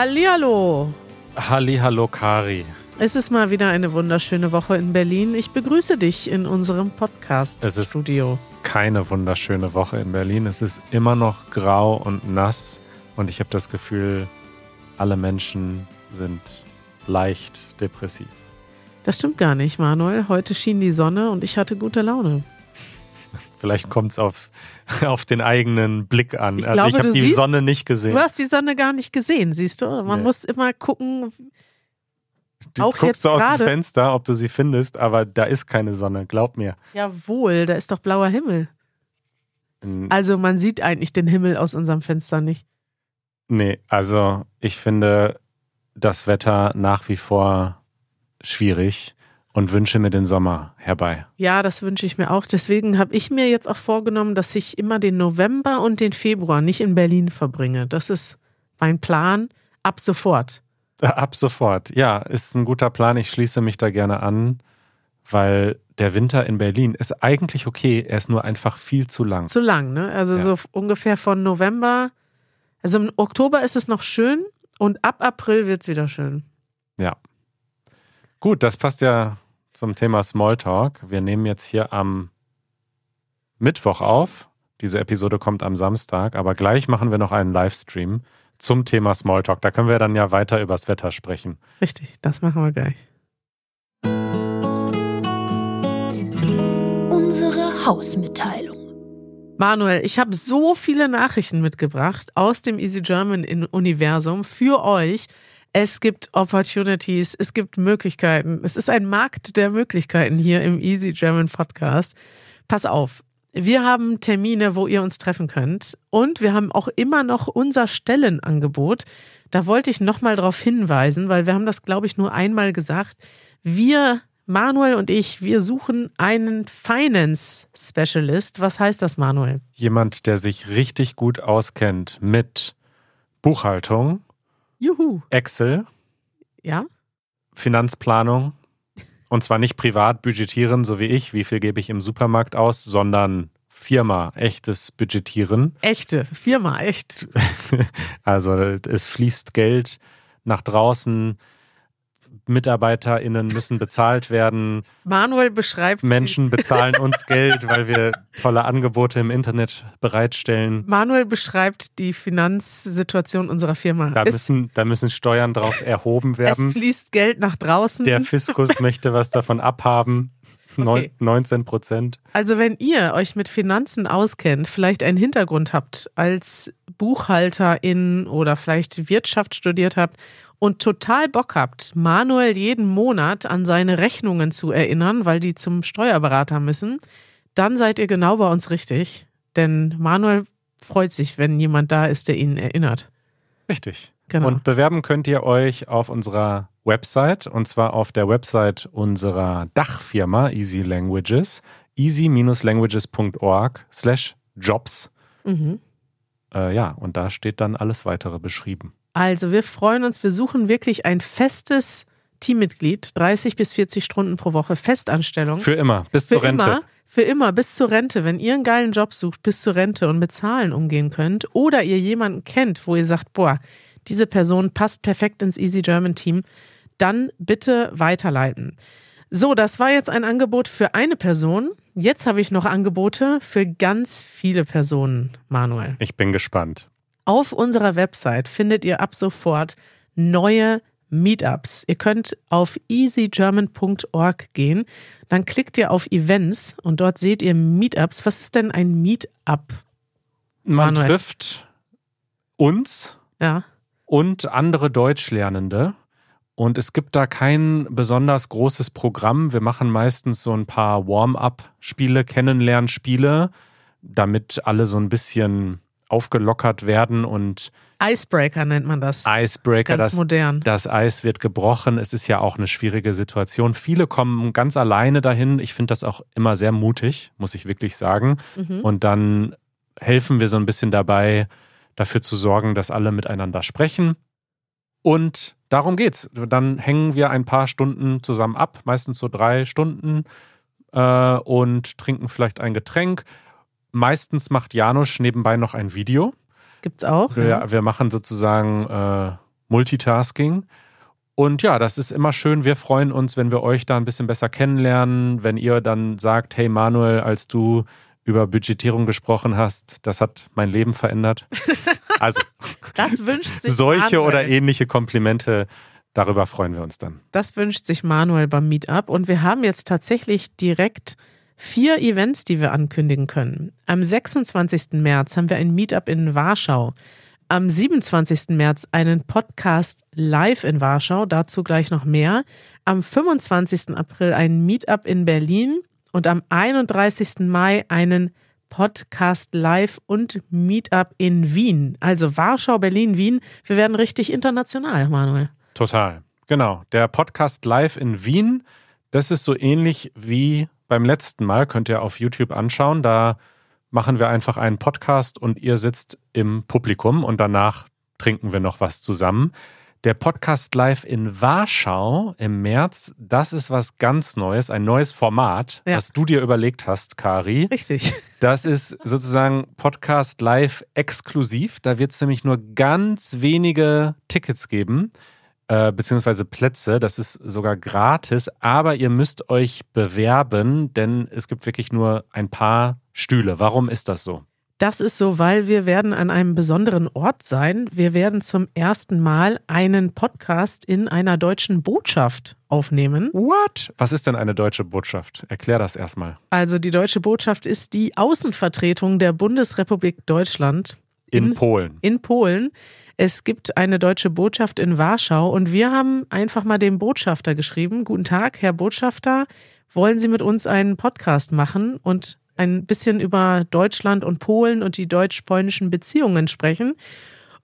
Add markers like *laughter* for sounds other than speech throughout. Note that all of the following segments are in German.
Hallihallo. Hallihallo Kari. Es ist mal wieder eine wunderschöne Woche in Berlin. Ich begrüße dich in unserem Podcast-Studio. Keine wunderschöne Woche in Berlin. Es ist immer noch grau und nass und ich habe das Gefühl, alle Menschen sind leicht depressiv. Das stimmt gar nicht, Manuel. Heute schien die Sonne und ich hatte gute Laune. Vielleicht kommt es auf, *laughs* auf den eigenen Blick an. Ich also glaube, ich habe die siehst, Sonne nicht gesehen. Du hast die Sonne gar nicht gesehen, siehst du? Man nee. muss immer gucken. Du auch guckst du aus dem Fenster, ob du sie findest, aber da ist keine Sonne, glaub mir. Jawohl, da ist doch blauer Himmel. Also man sieht eigentlich den Himmel aus unserem Fenster nicht. Nee, also ich finde das Wetter nach wie vor schwierig und wünsche mir den Sommer herbei. Ja, das wünsche ich mir auch. Deswegen habe ich mir jetzt auch vorgenommen, dass ich immer den November und den Februar nicht in Berlin verbringe. Das ist mein Plan ab sofort. *laughs* Ab sofort. Ja, ist ein guter Plan. Ich schließe mich da gerne an, weil der Winter in Berlin ist eigentlich okay. Er ist nur einfach viel zu lang. Zu lang, ne? Also ja. so ungefähr von November. Also im Oktober ist es noch schön und ab April wird es wieder schön. Ja. Gut, das passt ja zum Thema Smalltalk. Wir nehmen jetzt hier am Mittwoch auf. Diese Episode kommt am Samstag, aber gleich machen wir noch einen Livestream zum Thema Smalltalk. Da können wir dann ja weiter übers Wetter sprechen. Richtig, das machen wir gleich. Unsere Hausmitteilung. Manuel, ich habe so viele Nachrichten mitgebracht aus dem Easy German Universum für euch. Es gibt Opportunities, es gibt Möglichkeiten. Es ist ein Markt der Möglichkeiten hier im Easy German Podcast. Pass auf, wir haben Termine, wo ihr uns treffen könnt. Und wir haben auch immer noch unser Stellenangebot. Da wollte ich nochmal darauf hinweisen, weil wir haben das, glaube ich, nur einmal gesagt. Wir, Manuel und ich, wir suchen einen Finance Specialist. Was heißt das, Manuel? Jemand, der sich richtig gut auskennt mit Buchhaltung, Juhu. Excel. Ja. Finanzplanung. Und zwar nicht privat budgetieren, so wie ich, wie viel gebe ich im Supermarkt aus, sondern Firma, echtes Budgetieren. Echte, Firma, echt. *laughs* also es fließt Geld nach draußen, MitarbeiterInnen müssen bezahlt werden. Manuel beschreibt. Menschen bezahlen uns Geld, weil wir tolle Angebote im Internet bereitstellen. Manuel beschreibt die Finanzsituation unserer Firma. Da, müssen, da müssen Steuern drauf erhoben werden. Es fließt Geld nach draußen. Der Fiskus möchte was davon abhaben. Okay. 19 Prozent. Also wenn ihr euch mit Finanzen auskennt, vielleicht einen Hintergrund habt als Buchhalterin oder vielleicht Wirtschaft studiert habt und total Bock habt, Manuel jeden Monat an seine Rechnungen zu erinnern, weil die zum Steuerberater müssen, dann seid ihr genau bei uns richtig. Denn Manuel freut sich, wenn jemand da ist, der ihn erinnert. Richtig. Genau. Und bewerben könnt ihr euch auf unserer Website und zwar auf der Website unserer Dachfirma Easy Languages, easy-languages.org slash jobs. Mhm. Äh, ja, und da steht dann alles weitere beschrieben. Also wir freuen uns, wir suchen wirklich ein festes Teammitglied, 30 bis 40 Stunden pro Woche, Festanstellung. Für immer, bis für zur Rente. Immer, für immer, bis zur Rente. Wenn ihr einen geilen Job sucht, bis zur Rente und mit Zahlen umgehen könnt oder ihr jemanden kennt, wo ihr sagt, boah, diese Person passt perfekt ins Easy German Team, dann bitte weiterleiten. So, das war jetzt ein Angebot für eine Person. Jetzt habe ich noch Angebote für ganz viele Personen, Manuel. Ich bin gespannt. Auf unserer Website findet ihr ab sofort neue Meetups. Ihr könnt auf easygerman.org gehen, dann klickt ihr auf Events und dort seht ihr Meetups. Was ist denn ein Meetup? Man Manuel? trifft uns ja. und andere Deutschlernende. Und es gibt da kein besonders großes Programm. Wir machen meistens so ein paar Warm-up-Spiele, Kennenlernspiele, damit alle so ein bisschen aufgelockert werden und Icebreaker nennt man das. Icebreaker, ganz das, modern. Das Eis wird gebrochen. Es ist ja auch eine schwierige Situation. Viele kommen ganz alleine dahin. Ich finde das auch immer sehr mutig, muss ich wirklich sagen. Mhm. Und dann helfen wir so ein bisschen dabei, dafür zu sorgen, dass alle miteinander sprechen. Und darum geht's. Dann hängen wir ein paar Stunden zusammen ab, meistens so drei Stunden, äh, und trinken vielleicht ein Getränk Meistens macht Janusz nebenbei noch ein Video. Gibt's auch? Wir, ja. wir machen sozusagen äh, Multitasking. Und ja, das ist immer schön. Wir freuen uns, wenn wir euch da ein bisschen besser kennenlernen, wenn ihr dann sagt, hey Manuel, als du über Budgetierung gesprochen hast, das hat mein Leben verändert. *laughs* Also, das wünscht sich solche Manuel. oder ähnliche Komplimente, darüber freuen wir uns dann. Das wünscht sich Manuel beim Meetup. Und wir haben jetzt tatsächlich direkt vier Events, die wir ankündigen können. Am 26. März haben wir ein Meetup in Warschau. Am 27. März einen Podcast live in Warschau, dazu gleich noch mehr. Am 25. April ein Meetup in Berlin und am 31. Mai einen Podcast live und Meetup in Wien. Also Warschau, Berlin, Wien. Wir werden richtig international, Manuel. Total. Genau. Der Podcast live in Wien, das ist so ähnlich wie beim letzten Mal, könnt ihr auf YouTube anschauen. Da machen wir einfach einen Podcast und ihr sitzt im Publikum und danach trinken wir noch was zusammen. Der Podcast live in Warschau im März, das ist was ganz Neues, ein neues Format, Ja. was du dir überlegt hast, Kari. Richtig. *laughs* Das ist sozusagen Podcast live exklusiv. Da wird es nämlich nur ganz wenige Tickets geben, äh, beziehungsweise Plätze. Das ist sogar gratis, aber ihr müsst euch bewerben, denn es gibt wirklich nur ein paar Stühle. Warum ist das so? Das ist so, weil wir werden an einem besonderen Ort sein. Wir werden zum ersten Mal einen Podcast in einer deutschen Botschaft aufnehmen. What? Was ist denn eine deutsche Botschaft? Erklär das erstmal. Also die deutsche Botschaft ist die Außenvertretung der Bundesrepublik Deutschland In, In- Polen. in Polen. Es gibt eine deutsche Botschaft in Warschau und wir haben einfach mal dem Botschafter geschrieben, guten Tag, Herr Botschafter, wollen Sie mit uns einen Podcast machen und ein bisschen über Deutschland und Polen und die deutsch-polnischen Beziehungen sprechen?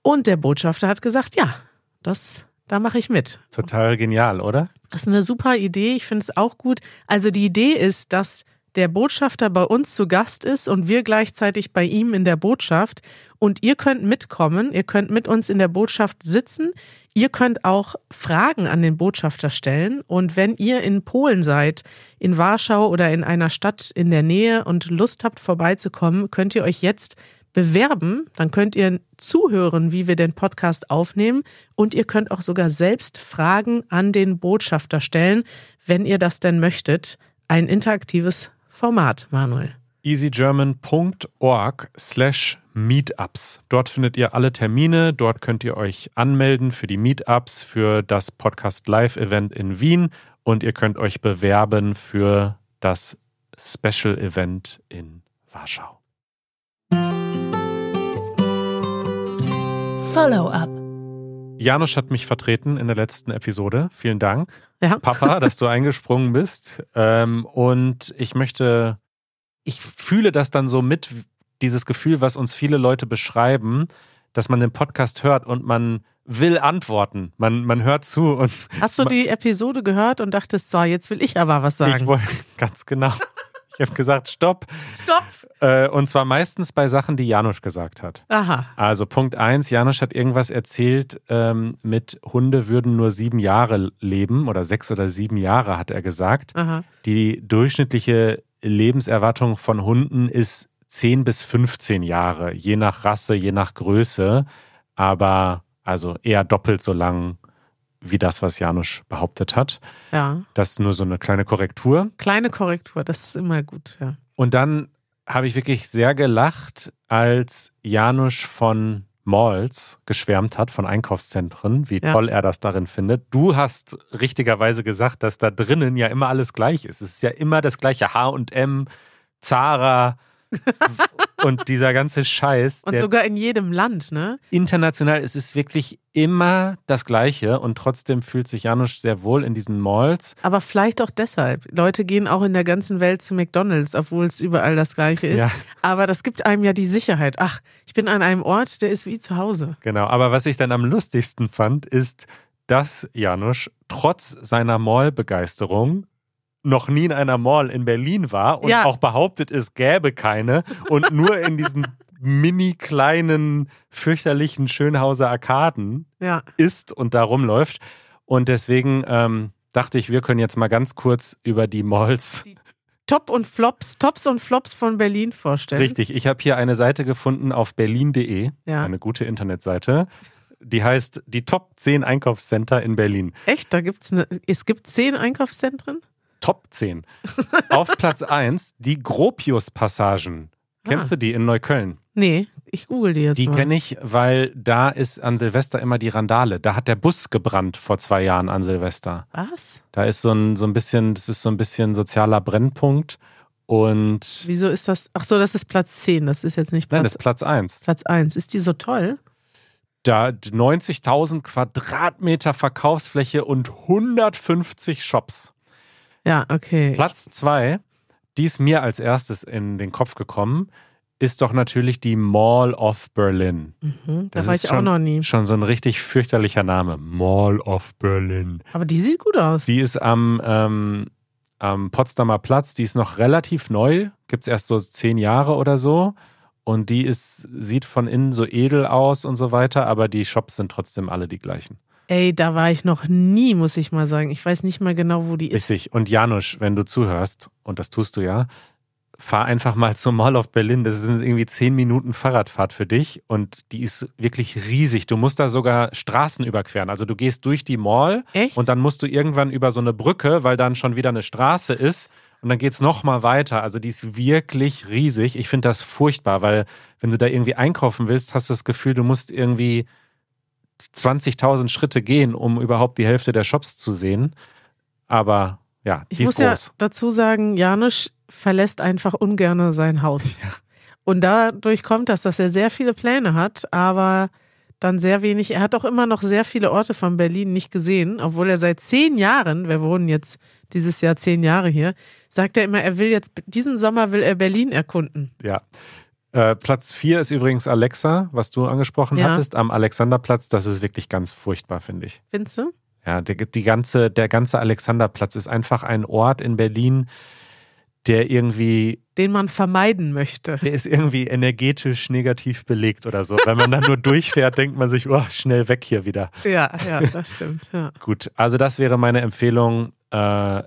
Und der Botschafter hat gesagt, ja, das, da mache ich mit. Total genial, oder? Das ist eine super Idee. Ich finde es auch gut. Also die Idee ist, dass der Botschafter bei uns zu Gast ist und wir gleichzeitig bei ihm in der Botschaft. Und ihr könnt mitkommen, ihr könnt mit uns in der Botschaft sitzen. Ihr könnt auch Fragen an den Botschafter stellen. Und wenn ihr in Polen seid, in Warschau oder in einer Stadt in der Nähe und Lust habt, vorbeizukommen, könnt ihr euch jetzt bewerben. Dann könnt ihr zuhören, wie wir den Podcast aufnehmen. Und ihr könnt auch sogar selbst Fragen an den Botschafter stellen, wenn ihr das denn möchtet. Ein interaktives Format, Manuel. easygerman.org slash Meetups. Dort findet ihr alle Termine, dort könnt ihr euch anmelden für die Meetups, für das Podcast Live Event in Wien und ihr könnt euch bewerben für das Special Event in Warschau. Follow-up. Janusz hat mich vertreten in der letzten Episode. Vielen Dank, Ja. Papa, *laughs* dass du eingesprungen bist. Ähm, und ich möchte, ich fühle das dann so mit, dieses Gefühl, was uns viele Leute beschreiben, dass man den Podcast hört und man will antworten. Man, man hört zu und Hast du die Episode gehört und dachtest, so, jetzt will ich aber was ich sagen? wollte *laughs* ganz genau. Ich habe gesagt, stopp. Stopp! Äh, und zwar meistens bei Sachen, die Janusz gesagt hat. Aha. Also Punkt eins, Janusz hat irgendwas erzählt ähm, mit Hunde würden nur sieben Jahre leben oder sechs oder sieben Jahre, hat er gesagt. Aha. Die durchschnittliche Lebenserwartung von Hunden ist 10 bis 15 Jahre, je nach Rasse, je nach Größe, aber also eher doppelt so lang wie das, was Janusz behauptet hat. Ja. Das ist nur so eine kleine Korrektur. Kleine Korrektur, das ist immer gut, ja. Und dann habe ich wirklich sehr gelacht, als Janusz von Malls geschwärmt hat, von Einkaufszentren, wie Ja. toll er das darin findet. Du hast richtigerweise gesagt, dass da drinnen ja immer alles gleich ist. Es ist ja immer das gleiche H&M, Zara und dieser ganze Scheiß. Und sogar in jedem Land, ne? international ist es wirklich immer das Gleiche und trotzdem fühlt sich Janusz sehr wohl in diesen Malls. Aber vielleicht auch deshalb. Leute gehen auch in der ganzen Welt zu McDonalds, obwohl es überall das Gleiche ist. Ja. Aber das gibt einem ja die Sicherheit. Ach, ich bin an einem Ort, der ist wie zu Hause. Genau, aber was ich dann am lustigsten fand, ist, dass Janusz trotz seiner Mall-Begeisterung noch nie in einer Mall in Berlin war und Ja. auch behauptet, es gäbe keine und nur in diesen *laughs* mini kleinen, fürchterlichen Schönhauser Arkaden Ja. ist und da rumläuft. Und deswegen ähm, dachte ich, wir können jetzt mal ganz kurz über die Malls Top und Flops, Tops und Flops von Berlin vorstellen. Richtig, ich habe hier eine Seite gefunden auf berlin.de, Ja. eine gute Internetseite. Die heißt die Top 10 Einkaufscenter in Berlin. Echt? Da gibt's eine. Es gibt zehn Einkaufszentren? Top 10. Auf *laughs* Platz 1 die Gropius-Passagen. Kennst Ah. du die in Neukölln? Nee, ich google die jetzt Die kenne ich, weil da ist an Silvester immer die Randale. Da hat der Bus gebrannt vor zwei Jahren an Silvester. Was? Da ist so ein, so ein bisschen, das ist so ein bisschen sozialer Brennpunkt. Und Wieso ist das? Ach so, das ist Platz 10. Das ist jetzt nicht nein, Platz, das ist Platz 1. Platz 1. Ist die so toll? Da 90.000 Quadratmeter Verkaufsfläche und 150 Shops. Ja, okay. Platz 2, die ist mir als erstes in den Kopf gekommen, ist doch natürlich die Mall of Berlin. Mhm, da Das war ist ich auch schon- noch nie. Schon so ein richtig fürchterlicher Name. Mall of Berlin. Aber die sieht gut aus. Die ist am, ähm, am Potsdamer Platz, die ist noch relativ neu, gibt es erst so zehn Jahre oder so. Und die ist, sieht von innen so edel aus und so weiter, aber die Shops sind trotzdem alle die gleichen. Ey, da war ich noch nie, muss ich mal sagen. Ich weiß nicht mal genau, wo die ist. Richtig. Und Janusz, wenn du zuhörst, und das tust du ja, fahr einfach mal zur Mall of Berlin. Das sind irgendwie zehn Minuten Fahrradfahrt für dich und die ist wirklich riesig. Du musst da sogar Straßen überqueren. Also du gehst durch die Mall Echt? und dann musst du irgendwann über so eine Brücke, weil dann schon wieder eine Straße ist und dann geht's noch mal weiter. Also die ist wirklich riesig. Ich finde das furchtbar, weil wenn du da irgendwie einkaufen willst, hast du das Gefühl, du musst irgendwie 20.000 Schritte gehen, um überhaupt die Hälfte der Shops zu sehen. Aber ja, ich die muss ist groß. ja dazu sagen, Janusz verlässt einfach ungern sein Haus. *laughs* Und dadurch kommt das, dass er sehr viele Pläne hat, aber dann sehr wenig. Er hat auch immer noch sehr viele Orte von Berlin nicht gesehen, obwohl er seit zehn Jahren, wir wohnen jetzt dieses Jahr zehn Jahre hier, sagt er immer, er will jetzt, diesen Sommer will er Berlin erkunden. Ja. Äh, Platz 4 ist übrigens Alexa, was du angesprochen Ja. hattest, am Alexanderplatz. Das ist wirklich ganz furchtbar, finde ich. Findest du? Ja, die, die ganze, der ganze Alexanderplatz ist einfach ein Ort in Berlin, der irgendwie, Den man vermeiden möchte. der ist irgendwie energetisch negativ belegt oder so. Wenn man da nur durchfährt, denkt man sich, oh, schnell weg hier wieder. Ja, ja, das stimmt. Ja. Gut, also das wäre meine Empfehlung. Äh,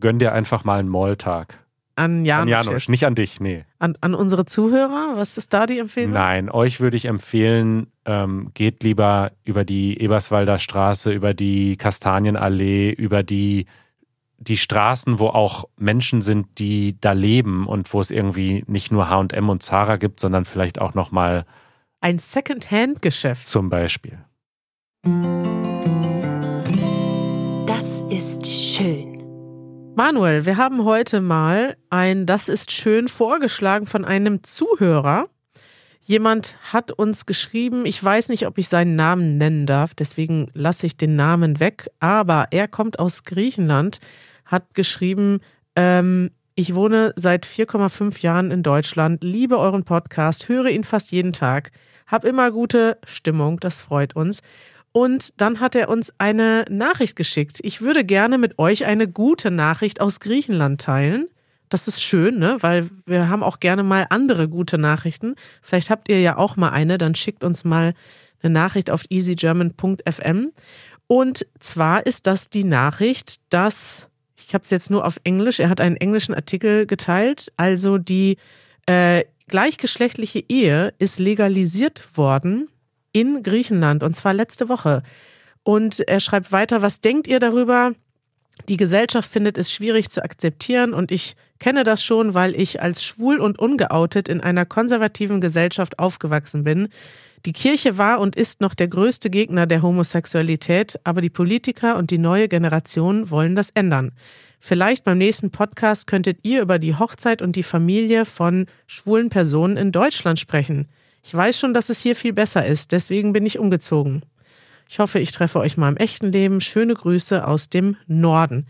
gönn dir einfach mal einen Malltag. An Janusz. An Janusz, jetzt. nicht an dich, nee. An, an unsere Zuhörer? Was ist da die Empfehlung? Nein, euch würde ich empfehlen, ähm, geht lieber über die Eberswalder Straße, über die Kastanienallee, über die, die Straßen, wo auch Menschen sind, die da leben und wo es irgendwie nicht nur H&M und Zara gibt, sondern vielleicht auch nochmal Ein Second-Hand-Geschäft. zum Beispiel. Das ist schön. Manuel, wir haben heute mal ein Das ist schön vorgeschlagen von einem Zuhörer. Jemand hat uns geschrieben, ich weiß nicht, ob ich seinen Namen nennen darf, deswegen lasse ich den Namen weg, aber er kommt aus Griechenland, hat geschrieben, ähm, ich wohne seit 4,5 Jahren in Deutschland, liebe euren Podcast, höre ihn fast jeden Tag, hab immer gute Stimmung, das freut uns. Und dann hat er uns eine Nachricht geschickt. Ich würde gerne mit euch eine gute Nachricht aus Griechenland teilen. Das ist schön, ne? Weil wir haben auch gerne mal andere gute Nachrichten. Vielleicht habt ihr ja auch mal eine, dann schickt uns mal eine Nachricht auf easygerman.fm. Und zwar ist das die Nachricht, dass, ich habe es jetzt nur auf Englisch, er hat einen englischen Artikel geteilt, also die äh, gleichgeschlechtliche Ehe ist legalisiert worden in Griechenland und zwar letzte Woche. Und er schreibt weiter, was denkt ihr darüber? Die Gesellschaft findet es schwierig zu akzeptieren und ich kenne das schon, weil ich als schwul und ungeoutet in einer konservativen Gesellschaft aufgewachsen bin. Die Kirche war und ist noch der größte Gegner der Homosexualität, aber die Politiker und die neue Generation wollen das ändern. Vielleicht beim nächsten Podcast könntet ihr über die Hochzeit und die Familie von schwulen Personen in Deutschland sprechen. Ich weiß schon, dass es hier viel besser ist, deswegen bin ich umgezogen. Ich hoffe, ich treffe euch mal im echten Leben. Schöne Grüße aus dem Norden.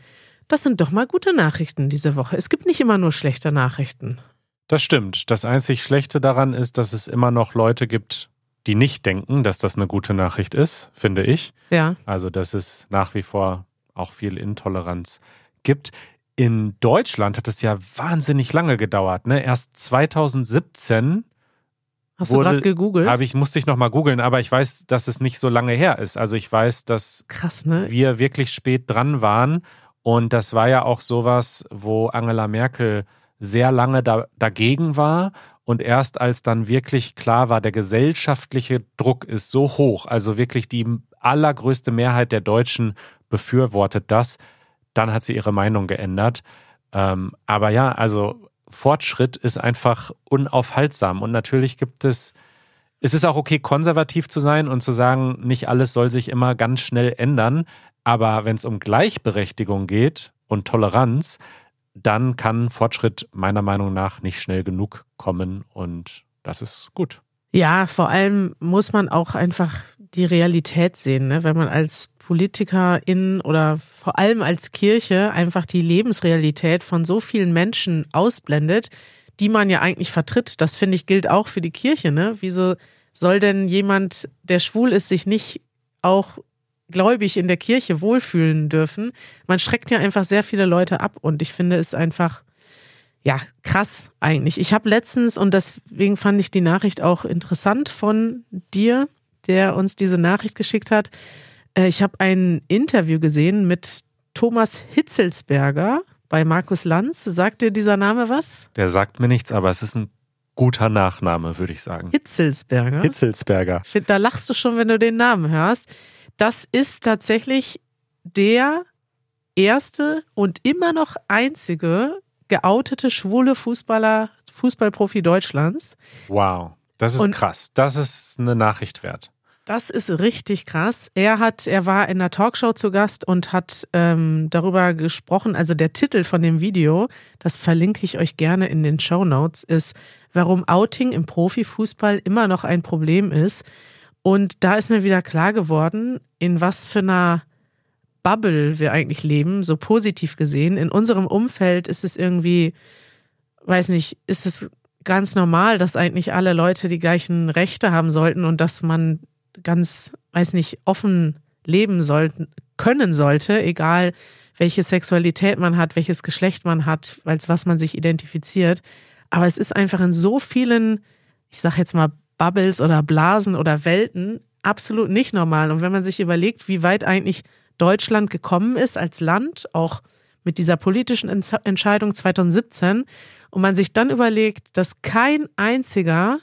Das sind doch mal gute Nachrichten diese Woche. Es gibt nicht immer nur schlechte Nachrichten. Das stimmt. Das einzig Schlechte daran ist, dass es immer noch Leute gibt, die nicht denken, dass das eine gute Nachricht ist, finde ich. Ja. Also, dass es nach wie vor auch viel Intoleranz gibt. In Deutschland hat es ja wahnsinnig lange gedauert. Ne? Erst 2017 Hast du Wurde- gerade gegoogelt? habe ich, musste ich nochmal googeln, aber ich weiß, dass es nicht so lange her ist. Also ich weiß, dass Krass, ne? wir wirklich spät dran waren. Und das war ja auch sowas, wo Angela Merkel sehr lange da, dagegen war. Und erst als dann wirklich klar war, der gesellschaftliche Druck ist so hoch, also wirklich die allergrößte Mehrheit der Deutschen befürwortet das, dann hat sie ihre Meinung geändert. Ähm, aber ja, also Fortschritt ist einfach unaufhaltsam. Und natürlich gibt es, es ist auch okay, konservativ zu sein und zu sagen, nicht alles soll sich immer ganz schnell ändern. Aber wenn es um Gleichberechtigung geht und Toleranz, dann kann Fortschritt meiner Meinung nach nicht schnell genug kommen und das ist gut. Ja, vor allem muss man auch einfach die Realität sehen, ne? wenn man als Politikerin oder vor allem als Kirche einfach die Lebensrealität von so vielen Menschen ausblendet, die man ja eigentlich vertritt. Das finde ich gilt auch für die Kirche. Ne? Wieso soll denn jemand, der schwul ist, sich nicht auch gläubig in der Kirche wohlfühlen dürfen? Man schreckt ja einfach sehr viele Leute ab und ich finde es einfach ja, krass eigentlich. Ich habe letztens, und deswegen fand ich die Nachricht auch interessant von dir, der uns diese Nachricht geschickt hat. Äh, ich habe ein Interview gesehen mit Thomas Hitzelsberger bei Markus Lanz. Sagt dir dieser Name was? Der sagt mir nichts, aber es ist ein guter Nachname, würde ich sagen. Hitzelsberger. Hitzelsberger. Da lachst du schon, wenn du den Namen hörst. Das ist tatsächlich der erste und immer noch einzige geoutete schwule Fußballer, Fußballprofi Deutschlands. Wow, das ist und krass. Das ist eine Nachricht wert. Das ist richtig krass. Er hat, er war in einer Talkshow zu Gast und hat ähm, darüber gesprochen. Also der Titel von dem Video, das verlinke ich euch gerne in den Show Notes, ist, warum Outing im Profifußball immer noch ein Problem ist. Und da ist mir wieder klar geworden, in was für einer Bubble wir eigentlich leben, so positiv gesehen. In unserem Umfeld ist es irgendwie, weiß nicht, ist es ganz normal, dass eigentlich alle Leute die gleichen Rechte haben sollten und dass man ganz, weiß nicht, offen leben sollten, können sollte, egal welche Sexualität man hat, welches Geschlecht man hat, als was man sich identifiziert. Aber es ist einfach in so vielen, ich sag jetzt mal, Bubbles oder Blasen oder Welten absolut nicht normal. Und wenn man sich überlegt, wie weit eigentlich Deutschland gekommen ist als Land, auch mit dieser politischen Entscheidung 2017, und man sich dann überlegt, dass kein einziger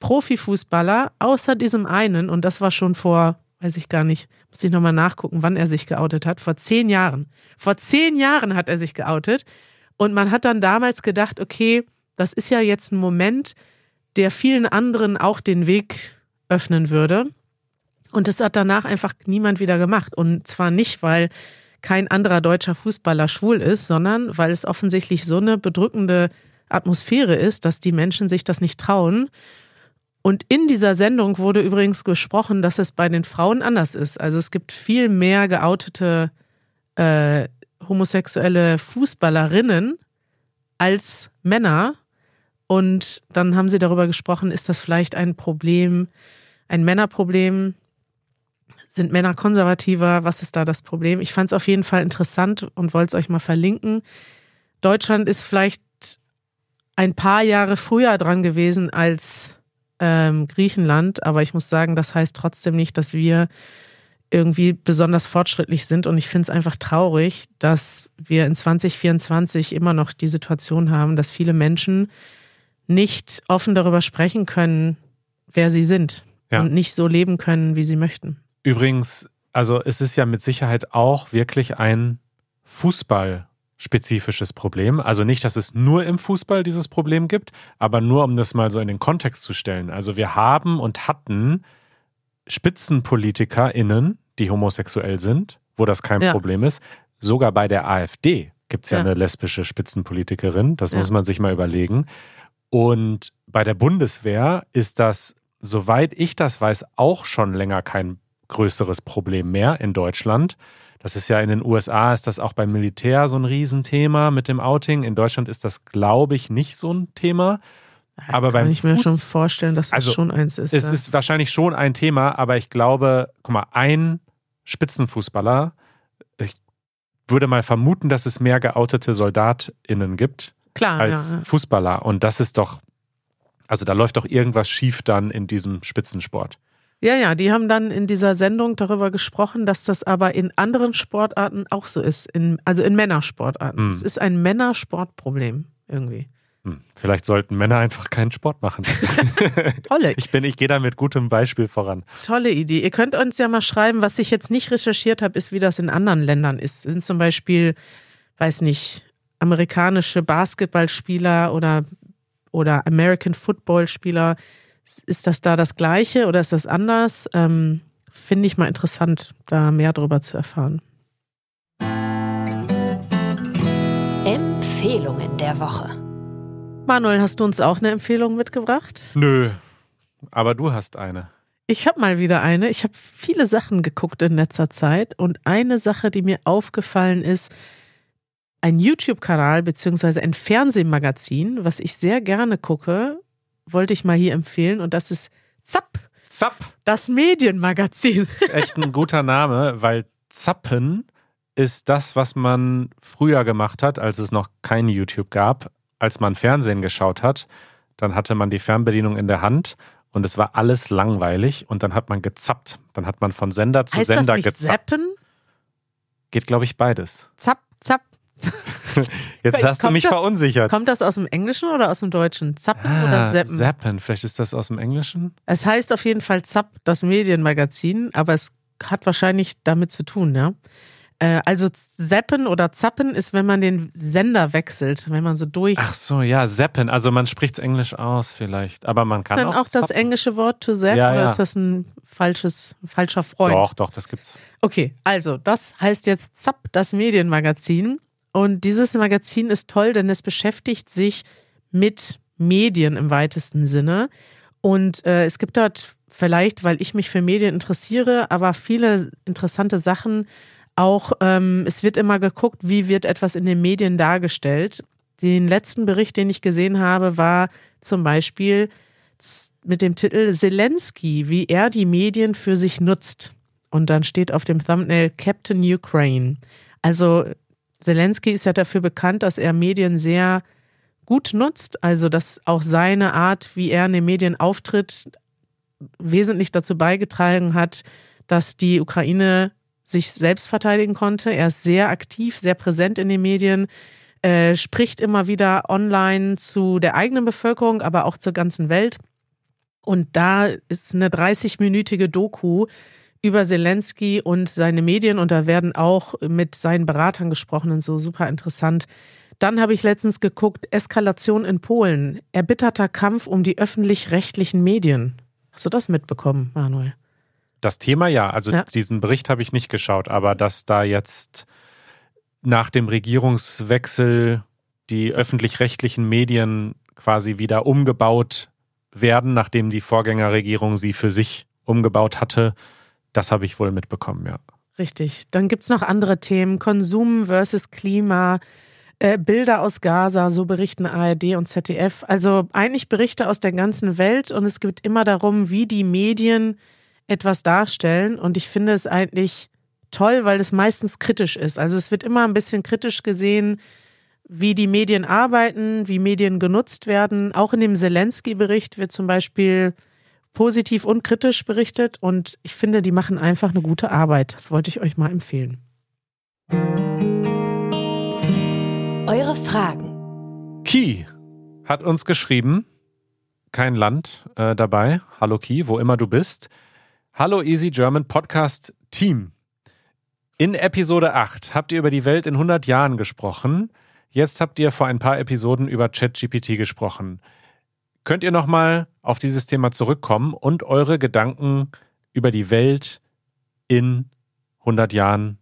Profifußballer außer diesem einen, und das war schon vor, weiß ich gar nicht, muss ich nochmal nachgucken, wann er sich geoutet hat, vor zehn Jahren. Vor zehn Jahren hat er sich geoutet. Und man hat dann damals gedacht, okay, das ist ja jetzt ein Moment, der vielen anderen auch den Weg öffnen würde. Und das hat danach einfach niemand wieder gemacht. Und zwar nicht, weil kein anderer deutscher Fußballer schwul ist, sondern weil es offensichtlich so eine bedrückende Atmosphäre ist, dass die Menschen sich das nicht trauen. Und in dieser Sendung wurde übrigens gesprochen, dass es bei den Frauen anders ist. Also es gibt viel mehr geoutete äh, homosexuelle Fußballerinnen als Männer. Und dann haben sie darüber gesprochen, ist das vielleicht ein Problem, ein Männerproblem, sind Männer konservativer? Was ist da das Problem? Ich fand es auf jeden Fall interessant und wollte es euch mal verlinken. Deutschland ist vielleicht ein paar Jahre früher dran gewesen als ähm, Griechenland, aber ich muss sagen, das heißt trotzdem nicht, dass wir irgendwie besonders fortschrittlich sind. Und ich finde es einfach traurig, dass wir in 2024 immer noch die Situation haben, dass viele Menschen nicht offen darüber sprechen können, wer sie sind ja. und nicht so leben können, wie sie möchten. Übrigens, also es ist ja mit Sicherheit auch wirklich ein Fußball-spezifisches Problem. Also nicht, dass es nur im Fußball dieses Problem gibt, aber nur um das mal so in den Kontext zu stellen. Also wir haben und hatten SpitzenpolitikerInnen, die homosexuell sind, wo das kein ja. Problem ist. Sogar bei der AfD gibt es ja, ja, eine lesbische Spitzenpolitikerin. Das ja. muss man sich mal überlegen. Und bei der Bundeswehr ist das, soweit ich das weiß, auch schon länger kein größeres Problem mehr in Deutschland. Das ist ja in den USA, ist das auch beim Militär so ein Riesenthema mit dem Outing. In Deutschland ist das, glaube ich, nicht so ein Thema. Aber Kann ich mir Fuß schon vorstellen, dass das also, schon eins ist. Es ja. ist wahrscheinlich schon ein Thema, aber ich glaube, guck mal, ein Spitzenfußballer, ich würde mal vermuten, dass es mehr geoutete SoldatInnen gibt Klar, als ja, ja. Fußballer. Und das ist doch, also da läuft doch irgendwas schief dann in diesem Spitzensport. Ja, ja, die haben dann in dieser Sendung darüber gesprochen, dass das aber in anderen Sportarten auch so ist, in, also in Männersportarten. Mhm. Es ist ein Männersportproblem irgendwie. Hm, vielleicht sollten Männer einfach keinen Sport machen. *laughs* Tolle. Ich bin, ich gehe da mit gutem Beispiel voran. Tolle Idee. Ihr könnt uns ja mal schreiben, was ich jetzt nicht recherchiert habe, ist, wie das in anderen Ländern ist. Sind zum Beispiel, weiß nicht, amerikanische Basketballspieler oder, oder American Football Spieler. Ist das da das Gleiche oder ist das anders? Ähm, Finde ich mal interessant, da mehr darüber zu erfahren. Empfehlungen der Woche. Manuel, hast du uns auch eine Empfehlung mitgebracht? Nö, aber du hast eine. Ich habe mal wieder eine. Ich habe viele Sachen geguckt in letzter Zeit und eine Sache, die mir aufgefallen ist, ein YouTube-Kanal beziehungsweise ein Fernsehmagazin, was ich sehr gerne gucke, wollte ich mal hier empfehlen und das ist Zapp. Zapp. Das Medienmagazin. *laughs* Echt ein guter Name, weil Zappen ist das, was man früher gemacht hat, als es noch kein YouTube gab, als man Fernsehen geschaut hat. Dann hatte man die Fernbedienung in der Hand und es war alles langweilig und dann hat man gezappt. Dann hat man von Sender zu heißt Sender das nicht gezappt. Zappen? Geht, glaube ich, beides. Zapp, zapp. Jetzt hast du Kommt mich das- verunsichert. Kommt das aus dem Englischen oder aus dem Deutschen? Zappen Ah, oder Zappen? Zappen. Vielleicht ist das aus dem Englischen. Es heißt auf jeden Fall Zapp, das Medienmagazin, aber es hat wahrscheinlich damit zu tun, ja. Äh, Also Zappen oder Zappen ist, wenn man den Sender wechselt, wenn man so durch. Ach so, ja, Zappen. Also man spricht Englisch aus vielleicht, aber man ist kann dann auch, auch das englische Wort to zap Ja, oder ja. ist das ein falsches, falscher Freund? Doch, doch, das gibt's. Okay, also das heißt jetzt Zapp, das Medienmagazin. Und dieses Magazin ist toll, denn es beschäftigt sich mit Medien im weitesten Sinne. Und äh, es gibt dort vielleicht, weil ich mich für Medien interessiere, aber viele interessante Sachen. Auch ähm, es wird immer geguckt, wie wird etwas in den Medien dargestellt. Den letzten Bericht, den ich gesehen habe, war zum Beispiel mit dem Titel Zelensky, wie er die Medien für sich nutzt. Und dann steht auf dem Thumbnail Captain Ukraine. Also Zelensky ist ja dafür bekannt, dass er Medien sehr gut nutzt, also dass auch seine Art, wie er in den Medien auftritt, wesentlich dazu beigetragen hat, dass die Ukraine sich selbst verteidigen konnte. Er ist sehr aktiv, sehr präsent in den Medien, äh, spricht immer wieder online zu der eigenen Bevölkerung, aber auch zur ganzen Welt. Und da ist eine 30-minütige Doku über Zelensky und seine Medien und da werden auch mit seinen Beratern gesprochen und so super interessant. Dann habe ich letztens geguckt, Eskalation in Polen, erbitterter Kampf um die öffentlich-rechtlichen Medien. Hast du das mitbekommen, Manuel? Das Thema ja, also Ja. diesen Bericht habe ich nicht geschaut, aber dass da jetzt nach dem Regierungswechsel die öffentlich-rechtlichen Medien quasi wieder umgebaut werden, nachdem die Vorgängerregierung sie für sich umgebaut hatte, das habe ich wohl mitbekommen, ja. Richtig. Dann gibt es noch andere Themen. Konsum versus Klima, äh, Bilder aus Gaza, so berichten ARD und ZDF. Also eigentlich Berichte aus der ganzen Welt und es geht immer darum, wie die Medien etwas darstellen. Und ich finde es eigentlich toll, weil es meistens kritisch ist. Also es wird immer ein bisschen kritisch gesehen, wie die Medien arbeiten, wie Medien genutzt werden. Auch in dem Zelensky-Bericht wird zum Beispiel positiv und kritisch berichtet und ich finde, die machen einfach eine gute Arbeit. Das wollte ich euch mal empfehlen. Eure Fragen. Key hat uns geschrieben, kein Land äh, dabei. Hallo Key, wo immer du bist. Hallo Easy German Podcast Team. In Episode 8 habt ihr über die Welt in 100 Jahren gesprochen. Jetzt habt ihr vor ein paar Episoden über ChatGPT gesprochen. Könnt ihr nochmal auf dieses Thema zurückkommen und eure Gedanken über die Welt in 100 Jahren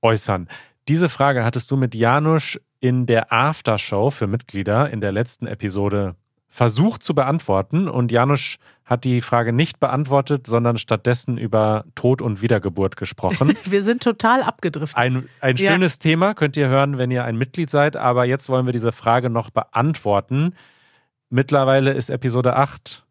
äußern? Diese Frage hattest du mit Janusz in der Aftershow für Mitglieder in der letzten Episode versucht zu beantworten und Janusz hat die Frage nicht beantwortet, sondern stattdessen über Tod und Wiedergeburt gesprochen. *laughs* Wir sind total abgedriftet. Ein, ein Ja. schönes Thema, könnt ihr hören, wenn ihr ein Mitglied seid, aber jetzt wollen wir diese Frage noch beantworten. Mittlerweile ist Episode 8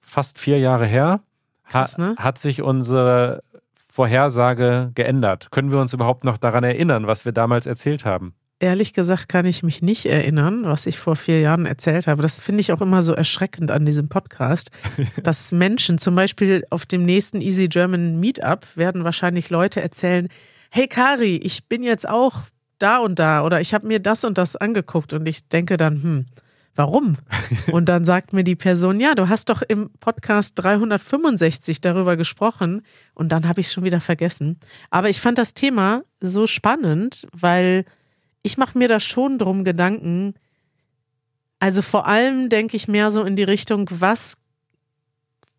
fast vier Jahre her. Krass, ne? Hat sich unsere Vorhersage geändert? Können wir uns überhaupt noch daran erinnern, was wir damals erzählt haben? Ehrlich gesagt kann ich mich nicht erinnern, was ich vor vier Jahren erzählt habe. Das finde ich auch immer so erschreckend an diesem Podcast, *laughs* dass Menschen zum Beispiel auf dem nächsten Easy German Meetup werden wahrscheinlich Leute erzählen, hey Kari, ich bin jetzt auch da und da oder ich habe mir das und das angeguckt und ich denke dann, hm, warum? *laughs* Und dann sagt mir die Person, ja, du hast doch im Podcast 365 darüber gesprochen und dann habe ich es schon wieder vergessen. Aber ich fand das Thema so spannend, weil ich mache mir da schon drum Gedanken. Also vor allem denke ich mehr so in die Richtung, was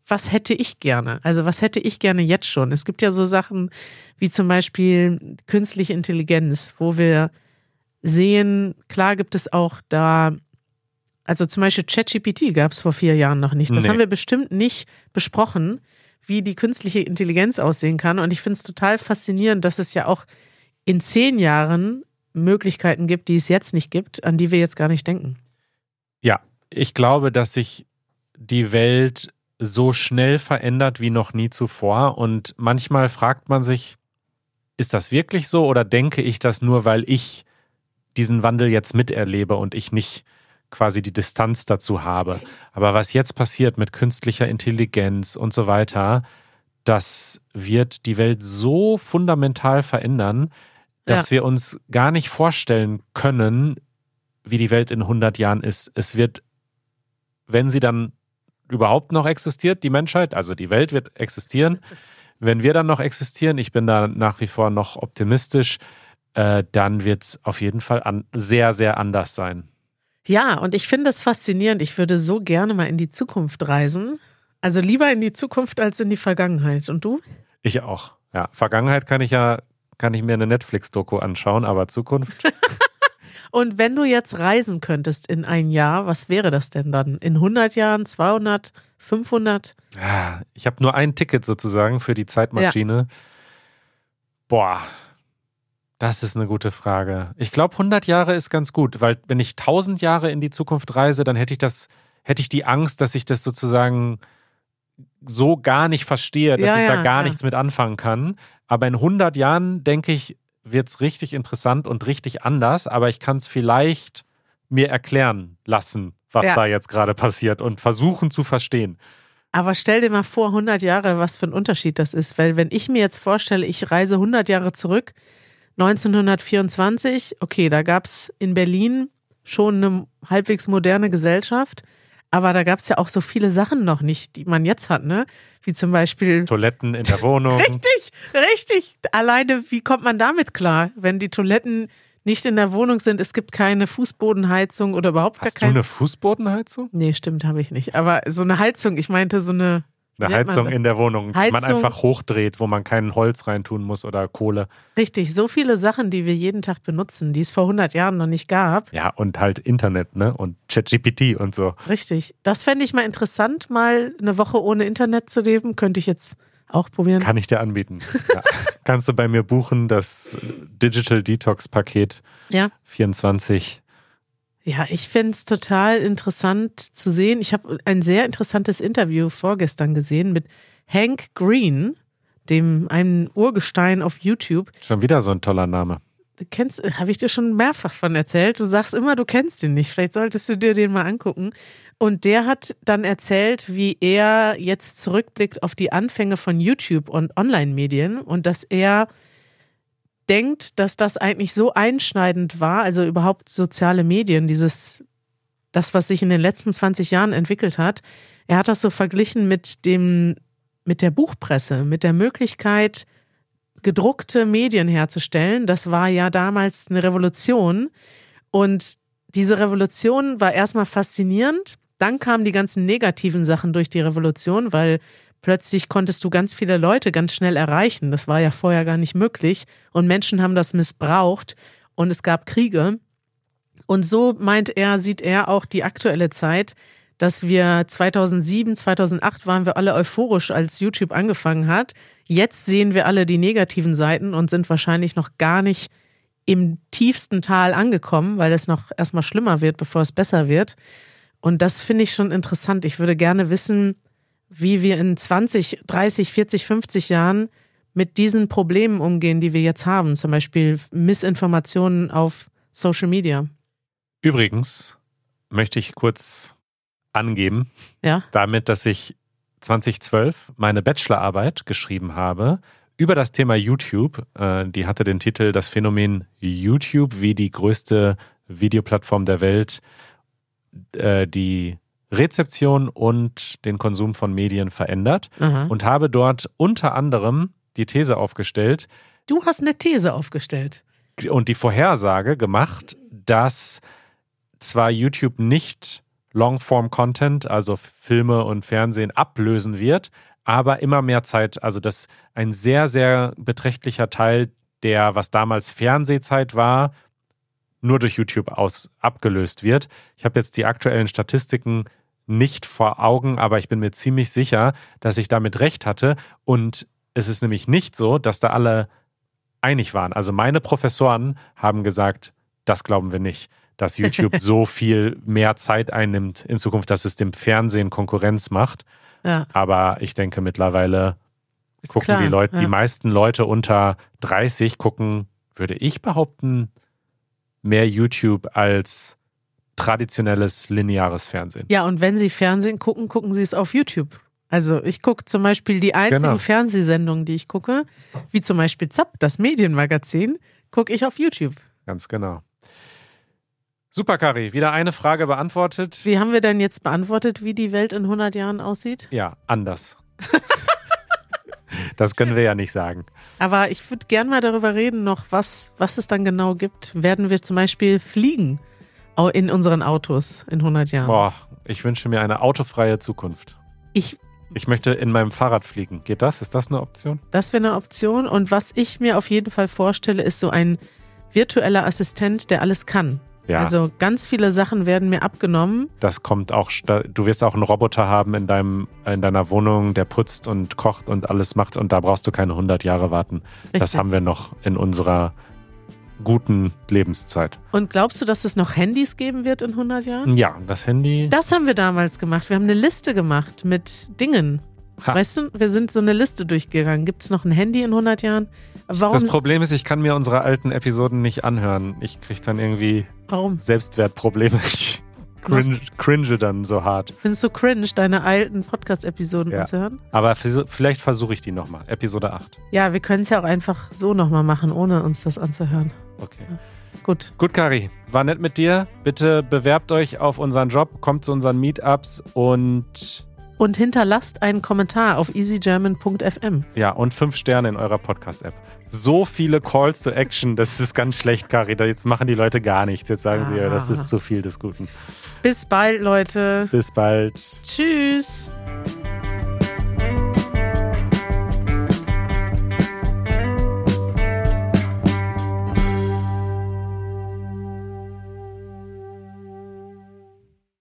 was hätte ich gerne? Also was hätte ich gerne jetzt schon? Es gibt ja so Sachen wie zum Beispiel künstliche Intelligenz, wo wir sehen, klar gibt es auch da also zum Beispiel ChatGPT gab es vor vier Jahren noch nicht. Das nee. haben wir bestimmt nicht besprochen, wie die künstliche Intelligenz aussehen kann. Und ich finde es total faszinierend, dass es ja auch in zehn Jahren Möglichkeiten gibt, die es jetzt nicht gibt, an die wir jetzt gar nicht denken. Ja, ich glaube, dass sich die Welt so schnell verändert wie noch nie zuvor. Und manchmal fragt man sich, ist das wirklich so oder denke ich das nur, weil ich diesen Wandel jetzt miterlebe und ich nicht quasi die Distanz dazu habe. Aber was jetzt passiert mit künstlicher Intelligenz und so weiter, das wird die Welt so fundamental verändern, dass ja. wir uns gar nicht vorstellen können, wie die Welt in 100 Jahren ist. Es wird, wenn sie dann überhaupt noch existiert, die Menschheit, also die Welt wird existieren, *laughs* wenn wir dann noch existieren, ich bin da nach wie vor noch optimistisch, äh, dann wird es auf jeden Fall an, sehr, sehr anders sein. Ja, und ich finde es faszinierend. Ich würde so gerne mal in die Zukunft reisen. Also lieber in die Zukunft als in die Vergangenheit. Und du? Ich auch. Ja, Vergangenheit kann ich ja, kann ich mir eine Netflix-Doku anschauen, aber Zukunft. *laughs* und wenn du jetzt reisen könntest in ein Jahr, was wäre das denn dann? In 100 Jahren, 200, 500? Ja, ich habe nur ein Ticket sozusagen für die Zeitmaschine. Ja. Boah, das ist eine gute Frage. Ich glaube, 100 Jahre ist ganz gut, weil wenn ich 1000 Jahre in die Zukunft reise, dann hätte ich das, hätte ich die Angst, dass ich das sozusagen so gar nicht verstehe, dass ja, ich ja, da gar ja. nichts mit anfangen kann. Aber in 100 Jahren, denke ich, wird es richtig interessant und richtig anders, aber ich kann es vielleicht mir erklären lassen, was da jetzt gerade passiert und versuchen zu verstehen. Aber stell dir mal vor, 100 Jahre, was für ein Unterschied das ist, weil wenn ich mir jetzt vorstelle, ich reise 100 Jahre zurück, 1924, okay, da gab es in Berlin schon eine halbwegs moderne Gesellschaft, aber da gab es ja auch so viele Sachen noch nicht, die man jetzt hat, ne? Wie zum Beispiel Toiletten in der *laughs* Wohnung. richtig, richtig. Alleine, wie kommt man damit klar, wenn die Toiletten nicht in der Wohnung sind, es gibt keine Fußbodenheizung oder überhaupt Hast gar keine. Hast du eine Fußbodenheizung? Nee, stimmt, habe ich nicht. Aber so eine Heizung, ich meinte so eine eine Heizung in der Wohnung, Heizung. die man einfach hochdreht, wo man kein Holz reintun muss oder Kohle. Richtig, so viele Sachen, die wir jeden Tag benutzen, die es vor 100 Jahren noch nicht gab. Ja, und halt Internet, ne? Und ChatGPT und so. Richtig. Das fände ich mal interessant, mal eine Woche ohne Internet zu leben. Könnte ich jetzt auch probieren. Kann ich dir anbieten. Ja. *laughs* Kannst du bei mir buchen, das Digital Detox Paket ja. 24 ja, ich finde es total interessant zu sehen. Ich habe ein sehr interessantes Interview vorgestern gesehen mit Hank Green, dem einem Urgestein auf YouTube. Schon wieder so ein toller Name. Kennst, habe ich dir schon mehrfach von erzählt. Du sagst immer, du kennst ihn nicht. Vielleicht solltest du dir den mal angucken. Und der hat dann erzählt, wie er jetzt zurückblickt auf die Anfänge von YouTube und Online-Medien und dass er denkt, dass das eigentlich so einschneidend war, also überhaupt soziale Medien, dieses, das, was sich in den letzten 20 Jahren entwickelt hat. Er hat das so verglichen mit dem, mit der Buchpresse, mit der Möglichkeit, gedruckte Medien herzustellen. Das war ja damals eine Revolution. Und diese Revolution war erstmal faszinierend. Dann kamen die ganzen negativen Sachen durch die Revolution, weil Plötzlich konntest du ganz viele Leute ganz schnell erreichen. Das war ja vorher gar nicht möglich. Und Menschen haben das missbraucht und es gab Kriege. Und so meint er, sieht er auch die aktuelle Zeit, dass wir 2007, 2008 waren wir alle euphorisch, als YouTube angefangen hat. Jetzt sehen wir alle die negativen Seiten und sind wahrscheinlich noch gar nicht im tiefsten Tal angekommen, weil es noch erstmal schlimmer wird, bevor es besser wird. Und das finde ich schon interessant. Ich würde gerne wissen, wie wir in 20, 30, 40, 50 Jahren mit diesen Problemen umgehen, die wir jetzt haben, zum Beispiel Missinformationen auf Social Media. Übrigens möchte ich kurz angeben, ja? damit, dass ich 2012 meine Bachelorarbeit geschrieben habe über das Thema YouTube. Äh, die hatte den Titel Das Phänomen YouTube, wie die größte Videoplattform der Welt äh, die Rezeption und den Konsum von Medien verändert Aha. und habe dort unter anderem die These aufgestellt Du hast eine These aufgestellt. und die Vorhersage gemacht, dass zwar YouTube nicht Longform-Content, also Filme und Fernsehen, ablösen wird, aber immer mehr Zeit, also dass ein sehr, sehr beträchtlicher Teil der, was damals Fernsehzeit war, nur durch YouTube aus abgelöst wird. Ich habe jetzt die aktuellen Statistiken nicht vor Augen, aber ich bin mir ziemlich sicher, dass ich damit recht hatte. Und es ist nämlich nicht so, dass da alle einig waren. Also meine Professoren haben gesagt, das glauben wir nicht, dass YouTube *laughs* so viel mehr Zeit einnimmt in Zukunft, dass es dem Fernsehen Konkurrenz macht. Ja, Aber ich denke mittlerweile ist gucken klar. die Leute, ja. die meisten Leute unter 30 gucken, würde ich behaupten, mehr YouTube als traditionelles lineares Fernsehen. Ja, und wenn Sie Fernsehen gucken, gucken Sie es auf YouTube. Also ich gucke zum Beispiel die einzigen Genau. Fernsehsendungen, die ich gucke, wie zum Beispiel Zapp, das Medienmagazin, gucke ich auf YouTube. Ganz genau. Super, Kari. Wieder eine Frage beantwortet. Wie haben wir denn jetzt beantwortet, wie die Welt in 100 Jahren aussieht? Ja, anders. *laughs* das können wir ja nicht sagen. Aber ich würde gern mal darüber reden, noch was, was es dann genau gibt. Werden wir zum Beispiel fliegen in unseren Autos in 100 Jahren? Boah, ich wünsche mir eine autofreie Zukunft. Ich, Ich möchte in meinem Fahrrad fliegen. Geht das? Ist das eine Option? das wäre eine Option. Und was ich mir auf jeden Fall vorstelle, ist so ein virtueller Assistent, der alles kann. Ja. Also ganz viele Sachen werden mir abgenommen. Das kommt auch, du wirst auch einen Roboter haben in, deinem, in deiner Wohnung, der putzt und kocht und alles macht und da brauchst du keine 100 Jahre warten. Das Richtig. haben wir noch in unserer guten Lebenszeit. Und glaubst du, dass es noch Handys geben wird in 100 Jahren? Ja, das Handy. Das haben wir damals gemacht. Wir haben eine Liste gemacht mit Dingen. Ha. Weißt du, wir sind so eine Liste durchgegangen. Gibt es noch ein Handy in 100 Jahren? Warum? Das Problem ist, ich kann mir unsere alten Episoden nicht anhören. Ich kriege dann irgendwie warum? Selbstwertprobleme. *laughs* Cringe, cringe dann so hart. Findest du cringe, deine alten Podcast-Episoden Ja. anzuhören? Aber vielleicht versuche ich die nochmal. Episode 8. Ja, wir können es ja auch einfach so nochmal machen, ohne uns das anzuhören. Okay. Gut. Gut, Kari, war nett mit dir. Bitte bewerbt euch auf unseren Job, kommt zu unseren Meetups und Und hinterlasst einen Kommentar auf easygerman.fm. ja, und fünf Sterne in eurer Podcast-App. So viele Calls to Action, das ist ganz schlecht, Kari. Jetzt machen die Leute gar nichts. Jetzt sagen sie, ja, das Ah. ist zu viel des Guten. Bis bald, Leute. Bis bald. Tschüss.